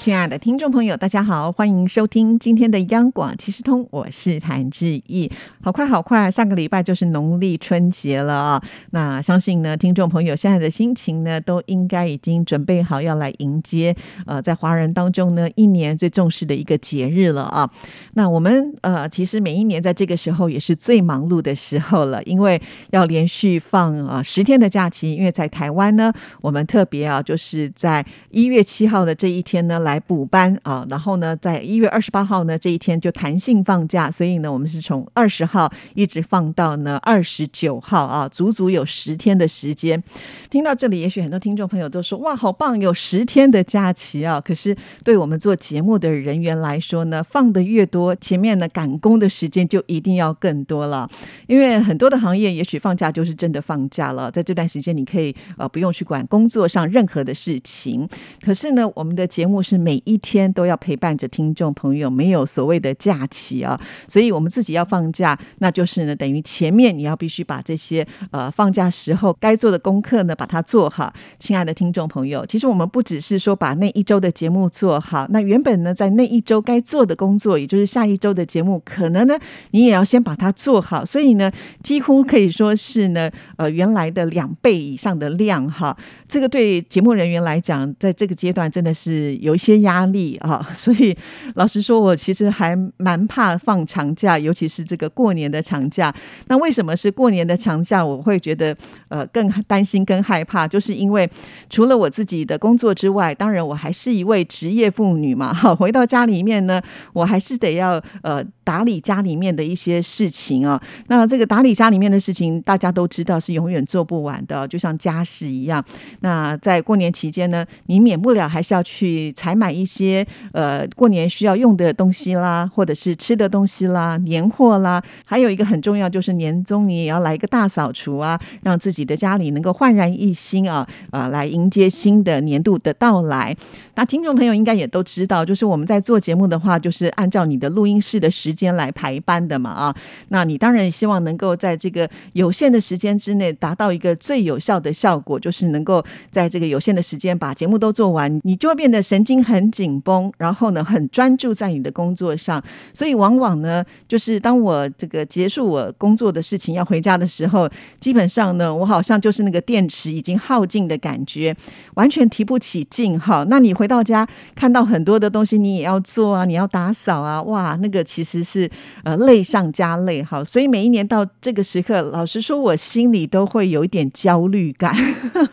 亲爱的听众朋友，大家好，欢迎收听今天的央广其实通，我是谭志毅。好快好快，上个礼拜就是农历春节了啊！那相信呢，听众朋友现在的心情呢，都应该已经准备好要来迎接呃，在华人当中呢，一年最重视的一个节日了啊！那我们呃，其实每一年在这个时候也是最忙碌的时候了，因为要连续放啊十天的假期，因为在台湾呢，我们特别啊，就是在一月七号的这一天呢来。来补班啊，然后呢，在一月二十八号呢这一天就弹性放假，所以呢，我们是从二十号一直放到呢二十九号啊，足足有十天的时间。听到这里，也许很多听众朋友都说：“哇，好棒，有十天的假期啊！”可是对我们做节目的人员来说呢，放的越多，前面呢赶工的时间就一定要更多了。因为很多的行业，也许放假就是真的放假了，在这段时间你可以呃不用去管工作上任何的事情。可是呢，我们的节目是。每一天都要陪伴着听众朋友，没有所谓的假期啊，所以我们自己要放假，那就是呢，等于前面你要必须把这些呃放假时候该做的功课呢，把它做好。亲爱的听众朋友，其实我们不只是说把那一周的节目做好，那原本呢，在那一周该做的工作，也就是下一周的节目，可能呢，你也要先把它做好。所以呢，几乎可以说是呢，呃，原来的两倍以上的量哈。这个对节目人员来讲，在这个阶段真的是有一些。些压力啊，所以老实说，我其实还蛮怕放长假，尤其是这个过年的长假。那为什么是过年的长假？我会觉得呃更担心、更害怕，就是因为除了我自己的工作之外，当然我还是一位职业妇女嘛。哈，回到家里面呢，我还是得要呃打理家里面的一些事情啊。那这个打理家里面的事情，大家都知道是永远做不完的，就像家事一样。那在过年期间呢，你免不了还是要去采。买一些呃过年需要用的东西啦，或者是吃的东西啦，年货啦，还有一个很重要就是年终你也要来一个大扫除啊，让自己的家里能够焕然一新啊啊，来迎接新的年度的到来。那听众朋友应该也都知道，就是我们在做节目的话，就是按照你的录音室的时间来排班的嘛啊。那你当然希望能够在这个有限的时间之内达到一个最有效的效果，就是能够在这个有限的时间把节目都做完，你就会变得神经。很紧绷，然后呢，很专注在你的工作上，所以往往呢，就是当我这个结束我工作的事情要回家的时候，基本上呢，我好像就是那个电池已经耗尽的感觉，完全提不起劲哈。那你回到家看到很多的东西，你也要做啊，你要打扫啊，哇，那个其实是呃累上加累哈。所以每一年到这个时刻，老实说，我心里都会有一点焦虑感。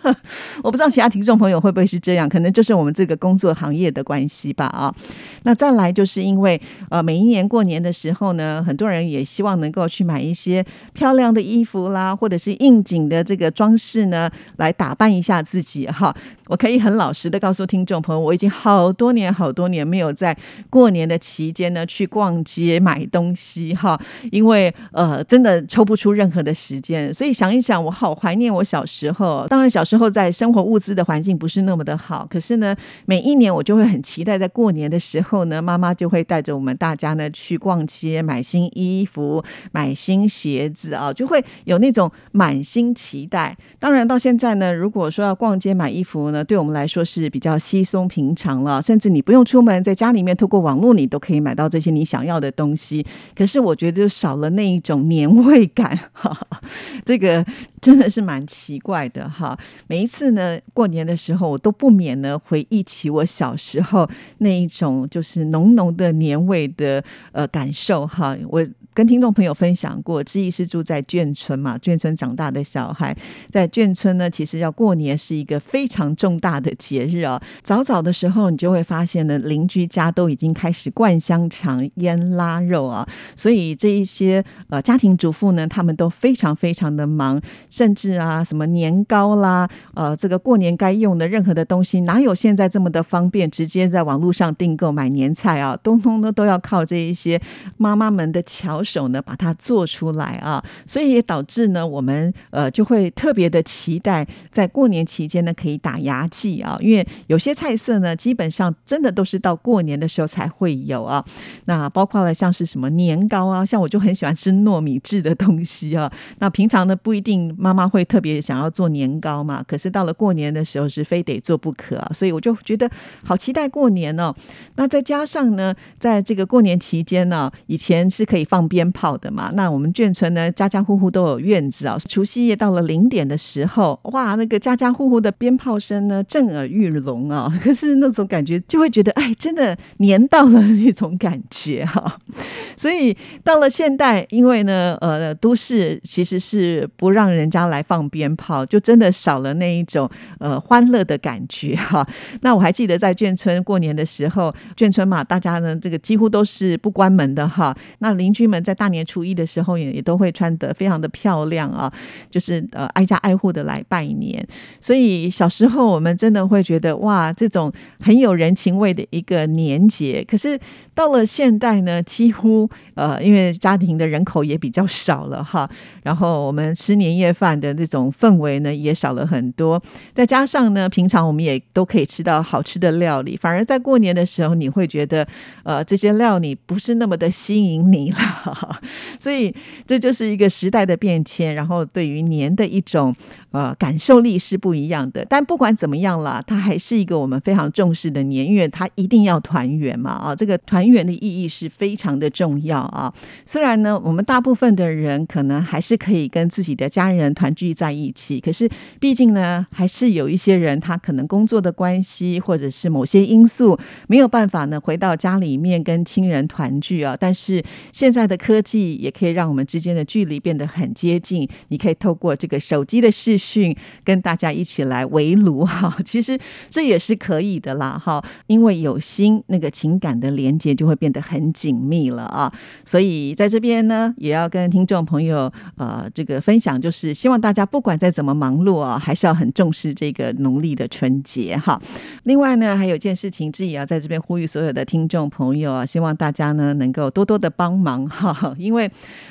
我不知道其他听众朋友会不会是这样，可能就是我们这个工作行业。的关系吧啊，那再来就是因为呃，每一年过年的时候呢，很多人也希望能够去买一些漂亮的衣服啦，或者是应景的这个装饰呢，来打扮一下自己哈。我可以很老实的告诉听众朋友，我已经好多年好多年没有在过年的期间呢去逛街买东西哈，因为呃，真的抽不出任何的时间。所以想一想，我好怀念我小时候。当然小时候在生活物资的环境不是那么的好，可是呢，每一年我就会很期待在过年的时候呢，妈妈就会带着我们大家呢去逛街买新衣服、买新鞋子啊，就会有那种满心期待。当然到现在呢，如果说要逛街买衣服呢，对我们来说是比较稀松平常了，甚至你不用出门，在家里面透过网络，你都可以买到这些你想要的东西。可是我觉得就少了那一种年味感，哈，这个真的是蛮奇怪的哈。每一次呢，过年的时候，我都不免呢回忆起我小时候那一种就是浓浓的年味的呃感受哈。我。跟听众朋友分享过，志毅是住在眷村嘛，眷村长大的小孩，在眷村呢，其实要过年是一个非常重大的节日哦。早早的时候，你就会发现呢，邻居家都已经开始灌香肠、腌腊肉啊，所以这一些呃家庭主妇呢，他们都非常非常的忙，甚至啊什么年糕啦，呃，这个过年该用的任何的东西，哪有现在这么的方便？直接在网络上订购买年菜啊，通通呢都要靠这一些妈妈们的巧手呢把它做出来啊，所以也导致呢我们呃就会特别的期待在过年期间呢可以打牙祭啊，因为有些菜色呢基本上真的都是到过年的时候才会有啊。那包括了像是什么年糕啊，像我就很喜欢吃糯米制的东西啊。那平常呢不一定妈妈会特别想要做年糕嘛，可是到了过年的时候是非得做不可啊。所以我就觉得好期待过年哦。那再加上呢，在这个过年期间呢，以前是可以放鞭鞭炮的嘛。那我们眷村呢，家家户户都有院子啊。除夕夜到了零点的时候，哇，那个家家户户的鞭炮声呢，震耳欲聋啊。可是那种感觉就会觉得，哎，真的年到了那种感觉哈。所以到了现代，因为呢，呃，都市其实是不让人家来放鞭炮，就真的少了那一种呃欢乐的感觉哈。那我还记得在眷村过年的时候，眷村嘛，大家呢这个几乎都是不关门的哈。那邻居们在大年初一的时候也也都会穿得非常的漂亮啊，就是呃挨家挨户的来拜年。所以小时候我们真的会觉得哇，这种很有人情味的一个年节。可是到了现代呢，几乎呃因为家庭的人口也比较少了哈，然后我们吃年夜饭的那种氛围呢也少了很多。再加上呢，平常我们也都可以吃到好吃的料理，反而在过年的时候，你会觉得呃这些料理不是那么的吸引你了。所以这就是一个时代的变迁，然后对于年的一种呃感受力是不一样的。但不管怎么样啦，它还是一个我们非常重视的年，因为它一定要团圆嘛啊，这个团圆的意义是非常的重要啊。虽然呢，我们大部分的人可能还是可以跟自己的家人团聚在一起，可是毕竟呢，还是有一些人他可能工作的关系，或者是某些因素没有办法呢回到家里面跟亲人团聚啊。但是现在的科技也可以让我们之间的距离变得很接近，你可以透过这个手机的视讯跟大家一起来围炉哈。其实这也是可以的啦哈，因为有心，那个情感的连接就会变得很紧密了啊。所以在这边呢，也要跟听众朋友呃这个分享，就是希望大家不管再怎么忙碌啊，还是要很重视这个农历的春节哈。另外呢，还有件事情，志也要在这边呼吁所有的听众朋友啊，希望大家呢能够多多的帮忙哈，因为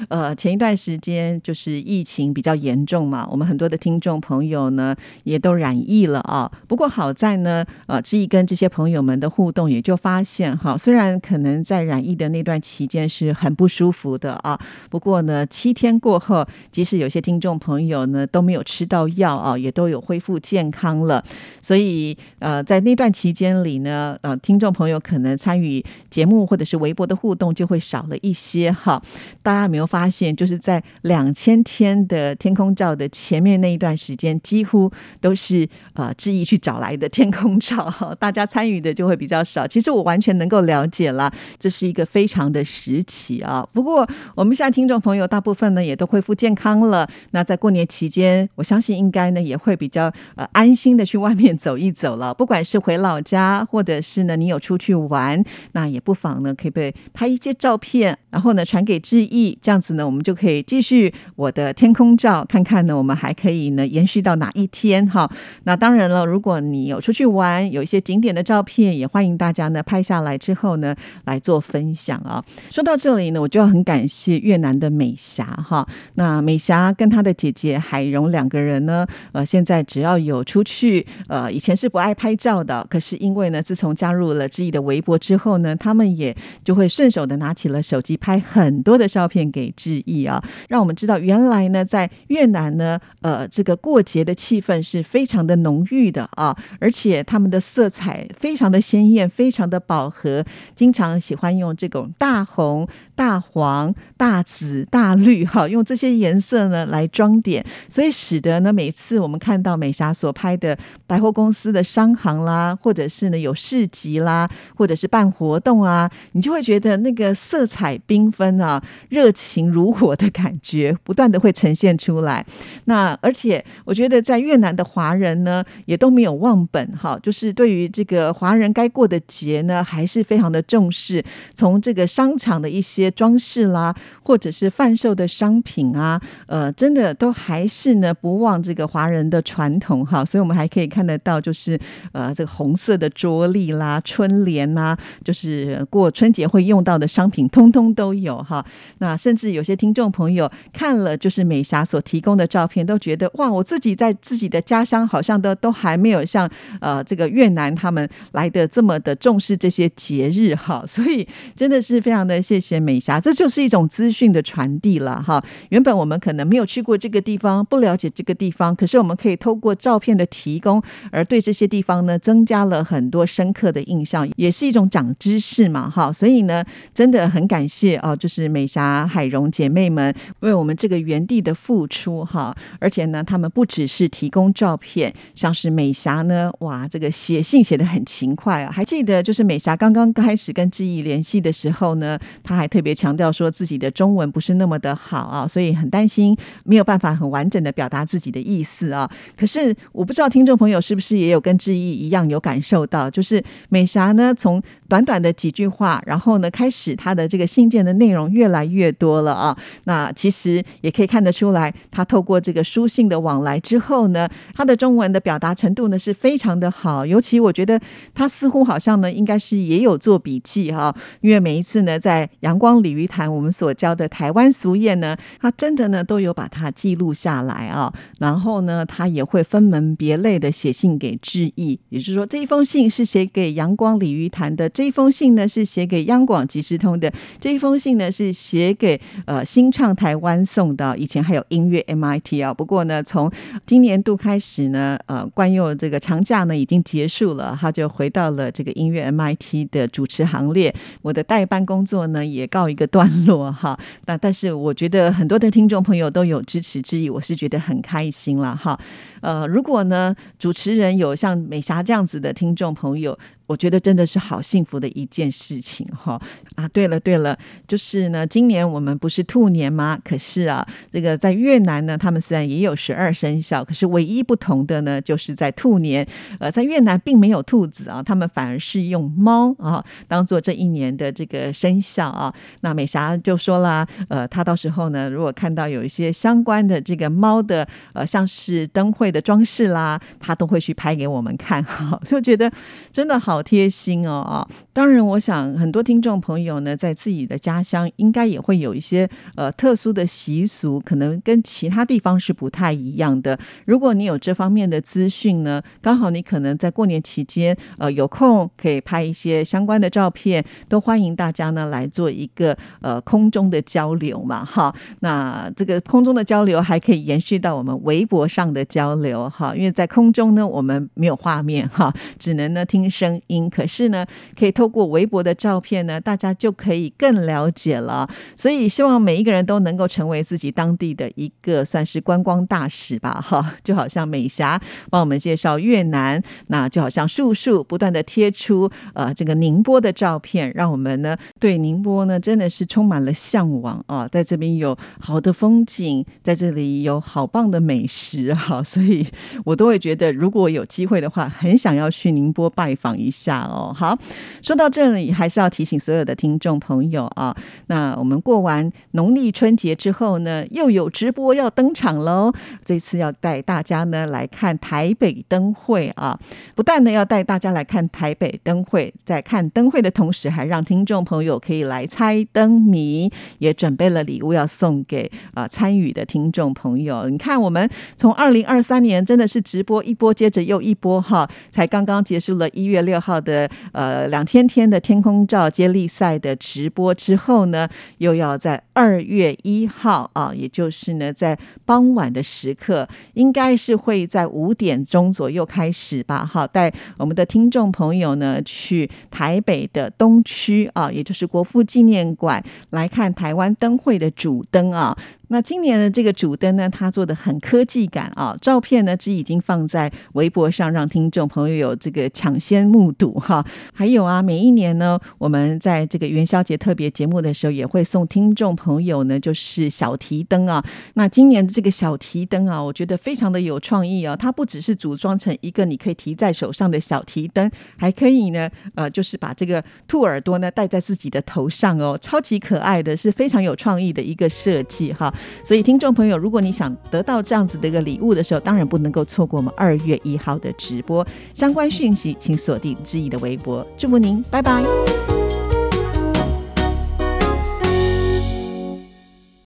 呃前一段时间就是疫情比较严重嘛，我们很多的听众朋友呢也都染疫了啊。不过好在呢，呃志毅跟这些朋友们的互动，也就发现哈，虽然可能在染疫的那段期间是很不舒服的啊，不过呢七天过后，即使有些听众朋友呢都没有吃到药啊，也都有恢复健康了。所以呃在那段期间里呢，呃听众朋友可能参与节目或者是微博的互动就会少了一些哈。大家有没有发现，就是在两千天的天空照的前面那一段段时间，几乎都是呃志毅去找来的天空照，大家参与的就会比较少。其实我完全能够了解了，这是一个非常的时期啊。不过我们现在听众朋友大部分呢也都恢复健康了，那在过年期间，我相信应该呢也会比较呃安心的去外面走一走了。不管是回老家，或者是呢你有出去玩，那也不妨呢可以被拍一些照片，然后呢传给志毅，这样子呢我们就可以继续我的天空照，看看呢我们还可以呢延续到哪一天哈。那当然了，如果你有出去玩，有一些景点的照片，也欢迎大家呢拍下来之后呢来做分享啊。说到这里呢，我就要很感谢越南的美霞哈。那美霞跟她的姐姐海蓉两个人呢，呃，现在只要有出去，呃，以前是不爱拍照的，可是因为呢，自从加入了志毅的微博之后呢，他们也就会顺手的拿起了手机拍很多的照片给志毅啊，让我们知道原来呢，在越南呢，呃，这个过节的气氛是非常的浓郁的啊，而且他们的色彩非常的鲜艳，非常的饱和，经常喜欢用这种大红、大黄、大紫、大绿哈，用这些颜色呢来装点，所以使得呢，每次我们看到美霞所拍的百货公司的商行啦，或者是呢有市集啦，或者是办活动啊，你就会觉得那个色彩缤纷啊，热情如火的感觉不断的会呈现出来。那而且我觉得在越南的华人呢，也都没有忘本哈，就是对于这个华人该过的节呢，还是非常的重视。从这个商场的一些装饰啦，或者是贩售的商品啊，呃，真的都。还是呢不忘这个华人的传统哈，所以我们还可以看得到，就是呃这个红色的桌历啦、春联呐，就是过春节会用到的商品，通通都有哈。那甚至有些听众朋友看了就是美霞所提供的照片，都觉得哇，我自己在自己的家乡好像都都还没有像呃这个越南他们来的这么的重视这些节日哈。所以真的是非常的谢谢美霞，这就是一种资讯的传递了哈。原本我们可能没有去过这个地方，不了解这个地方，可是我们可以透过照片的提供，而对这些地方呢增加了很多深刻的印象，也是一种长知识嘛哈。所以呢，真的很感谢哦，就是美霞、海荣姐妹们为我们这个原地的付出哈。而且呢，他们不只是提供照片，像是美霞呢，哇，这个写信写的很勤快啊。还记得就是美霞刚刚开始跟志毅联系的时候呢，她还特别强调说自己的中文不是那么的好啊，所以很担心没有办法很完整的表达自己的意思啊。可是我不知道听众朋友是不是也有跟志毅一样有感受到，就是美霞呢从短短的几句话，然后呢开始她的这个信件的内容越来越多了啊。那其实也可以看得出来，她透过这个书信的往来之后呢，他的中文的表达程度呢是非常的好。尤其我觉得他似乎好像呢应该是也有做笔记哈，因为每一次呢在阳光鲤鱼潭我们所教的台湾俗谚呢，他真的呢都有把它记录下来啊。然后呢，他也会分门别类的写信给致意，也就是说这一封信是写给阳光鲤鱼潭的，这一封信呢是写给央广即时通的，这一封信呢是写给呃新唱台湾送的。以前还有音乐 MIT 啊，不过呢，从今年度开始呢，呃，冠佑这个长假呢已经结束了，他就回到了这个音乐 MIT 的主持行列。我的代班工作呢也告一个段落哈。那但是我觉得很多的听众朋友都有支持之意，我是觉得很开心了哈。呃，如果呢主持人有像美霞这样子的听众朋友。我觉得真的是好幸福的一件事情哈啊！对了对了，就是呢，今年我们不是兔年吗？可是啊，这个在越南呢，他们虽然也有十二生肖，可是唯一不同的呢，就是在兔年，呃，在越南并没有兔子啊，他们反而是用猫啊当做这一年的这个生肖啊。那美霞就说啦，呃，她到时候呢，如果看到有一些相关的这个猫的呃，像是灯会的装饰啦，她都会去拍给我们看哈，就觉得真的好。好贴心哦啊！当然，我想很多听众朋友呢，在自己的家乡应该也会有一些呃特殊的习俗，可能跟其他地方是不太一样的。如果你有这方面的资讯呢，刚好你可能在过年期间呃有空可以拍一些相关的照片，都欢迎大家呢来做一个呃空中的交流嘛哈。那这个空中的交流还可以延续到我们微博上的交流哈，因为在空中呢我们没有画面哈，只能呢听声。因可是呢，可以透过微博的照片呢，大家就可以更了解了。所以希望每一个人都能够成为自己当地的一个算是观光大使吧，哈。就好像美霞帮我们介绍越南，那就好像树树不断的贴出呃这个宁波的照片，让我们呢对宁波呢真的是充满了向往啊。在这边有好的风景，在这里有好棒的美食哈，所以我都会觉得如果有机会的话，很想要去宁波拜访一。下下哦，好，说到这里，还是要提醒所有的听众朋友啊，那我们过完农历春节之后呢，又有直播要登场喽。这次要带大家呢来看台北灯会啊，不但呢要带大家来看台北灯会，在看灯会的同时，还让听众朋友可以来猜灯谜，也准备了礼物要送给啊参与的听众朋友。你看，我们从二零二三年真的是直播一波接着又一波哈，才刚刚结束了一月六。号的呃两千天的天空照接力赛的直播之后呢，又要在二月一号啊，也就是呢在傍晚的时刻，应该是会在五点钟左右开始吧。好，带我们的听众朋友呢去台北的东区啊，也就是国父纪念馆来看台湾灯会的主灯啊。那今年的这个主灯呢，它做的很科技感啊，照片呢，只已经放在微博上，让听众朋友有这个抢先目睹哈。还有啊，每一年呢，我们在这个元宵节特别节目的时候，也会送听众朋友呢，就是小提灯啊。那今年的这个小提灯啊，我觉得非常的有创意啊，它不只是组装成一个你可以提在手上的小提灯，还可以呢，呃，就是把这个兔耳朵呢戴在自己的头上哦，超级可爱的是非常有创意的一个设计哈。所以听众朋友，如果你想得到这样子的一个礼物的时候，当然不能够错过我们二月一号的直播。相关讯息请锁定知意的微博。祝福您，拜拜。